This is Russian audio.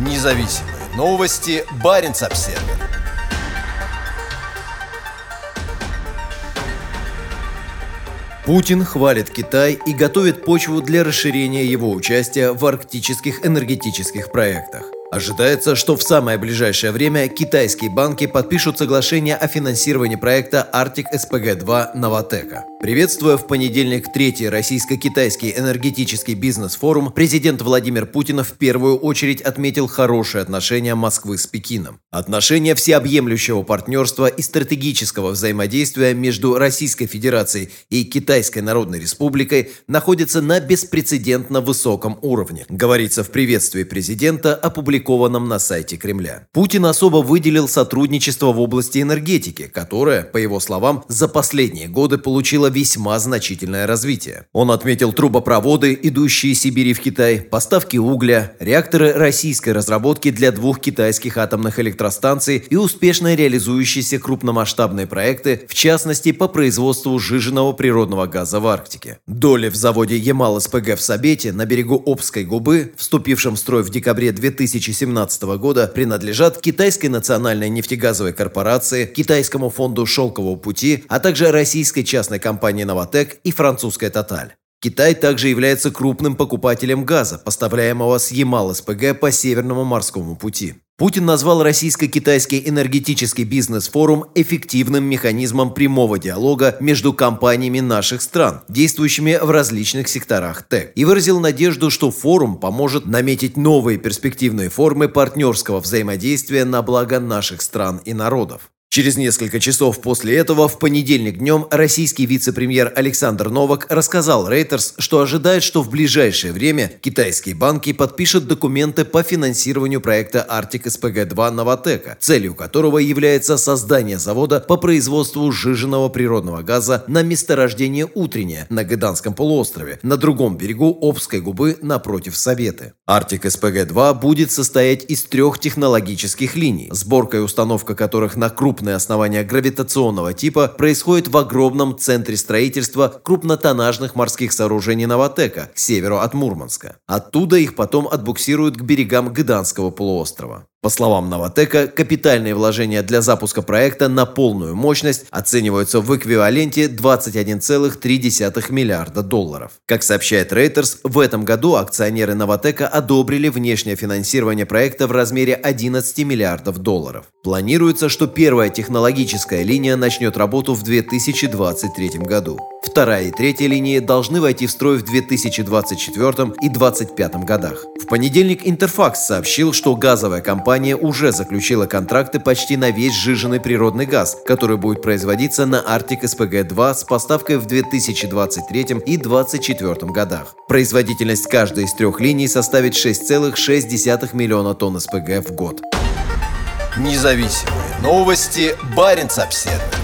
Независимые новости. Барин обсерва Путин хвалит Китай и готовит почву для расширения его участия в арктических энергетических проектах. Ожидается, что в самое ближайшее время китайские банки подпишут соглашение о финансировании проекта Arctic SPG-2 Новотека. Приветствуя в понедельник третий российско-китайский энергетический бизнес-форум, президент Владимир Путин в первую очередь отметил хорошие отношения Москвы с Пекином. Отношения всеобъемлющего партнерства и стратегического взаимодействия между Российской Федерацией и Китайской Народной Республикой находятся на беспрецедентно высоком уровне, говорится в приветствии президента, опубликованном на сайте Кремля. Путин особо выделил сотрудничество в области энергетики, которое, по его словам, за последние годы получило весьма значительное развитие. Он отметил трубопроводы, идущие из Сибири в Китай, поставки угля, реакторы российской разработки для двух китайских атомных электростанций и успешно реализующиеся крупномасштабные проекты, в частности по производству сжиженного природного газа в Арктике. Доли в заводе Ямал-СПГ в Сабете на берегу Обской губы, вступившем в строй в декабре 2000 2017 года принадлежат Китайской национальной нефтегазовой корпорации, Китайскому фонду «Шелкового пути», а также российской частной компании «Новотек» и французской «Тоталь». Китай также является крупным покупателем газа, поставляемого с Ямал-СПГ по Северному морскому пути. Путин назвал российско-китайский энергетический бизнес-форум эффективным механизмом прямого диалога между компаниями наших стран, действующими в различных секторах ТЭК, и выразил надежду, что форум поможет наметить новые перспективные формы партнерского взаимодействия на благо наших стран и народов. Через несколько часов после этого, в понедельник днем, российский вице-премьер Александр Новак рассказал Reuters, что ожидает, что в ближайшее время китайские банки подпишут документы по финансированию проекта Arctic SPG-2 Новотека, целью которого является создание завода по производству сжиженного природного газа на месторождение Утреннее на Гыданском полуострове, на другом берегу Обской губы напротив Советы. Arctic SPG-2 будет состоять из трех технологических линий, сборка и установка которых на круп крупные основания гравитационного типа происходит в огромном центре строительства крупнотоннажных морских сооружений Новотека к северу от Мурманска. Оттуда их потом отбуксируют к берегам Гыданского полуострова. По словам Новотека, капитальные вложения для запуска проекта на полную мощность оцениваются в эквиваленте 21,3 миллиарда долларов. Как сообщает Reuters, в этом году акционеры Новотека одобрили внешнее финансирование проекта в размере 11 миллиардов долларов. Планируется, что первая технологическая линия начнет работу в 2023 году. Вторая и третья линии должны войти в строй в 2024 и 2025 годах. В понедельник Интерфакс сообщил, что газовая компания уже заключила контракты почти на весь сжиженный природный газ, который будет производиться на Arctic SPG-2 с поставкой в 2023 и 2024 годах. Производительность каждой из трех линий составит 6,6 миллиона тонн СПГ в год. Независимые новости. Барин обседный.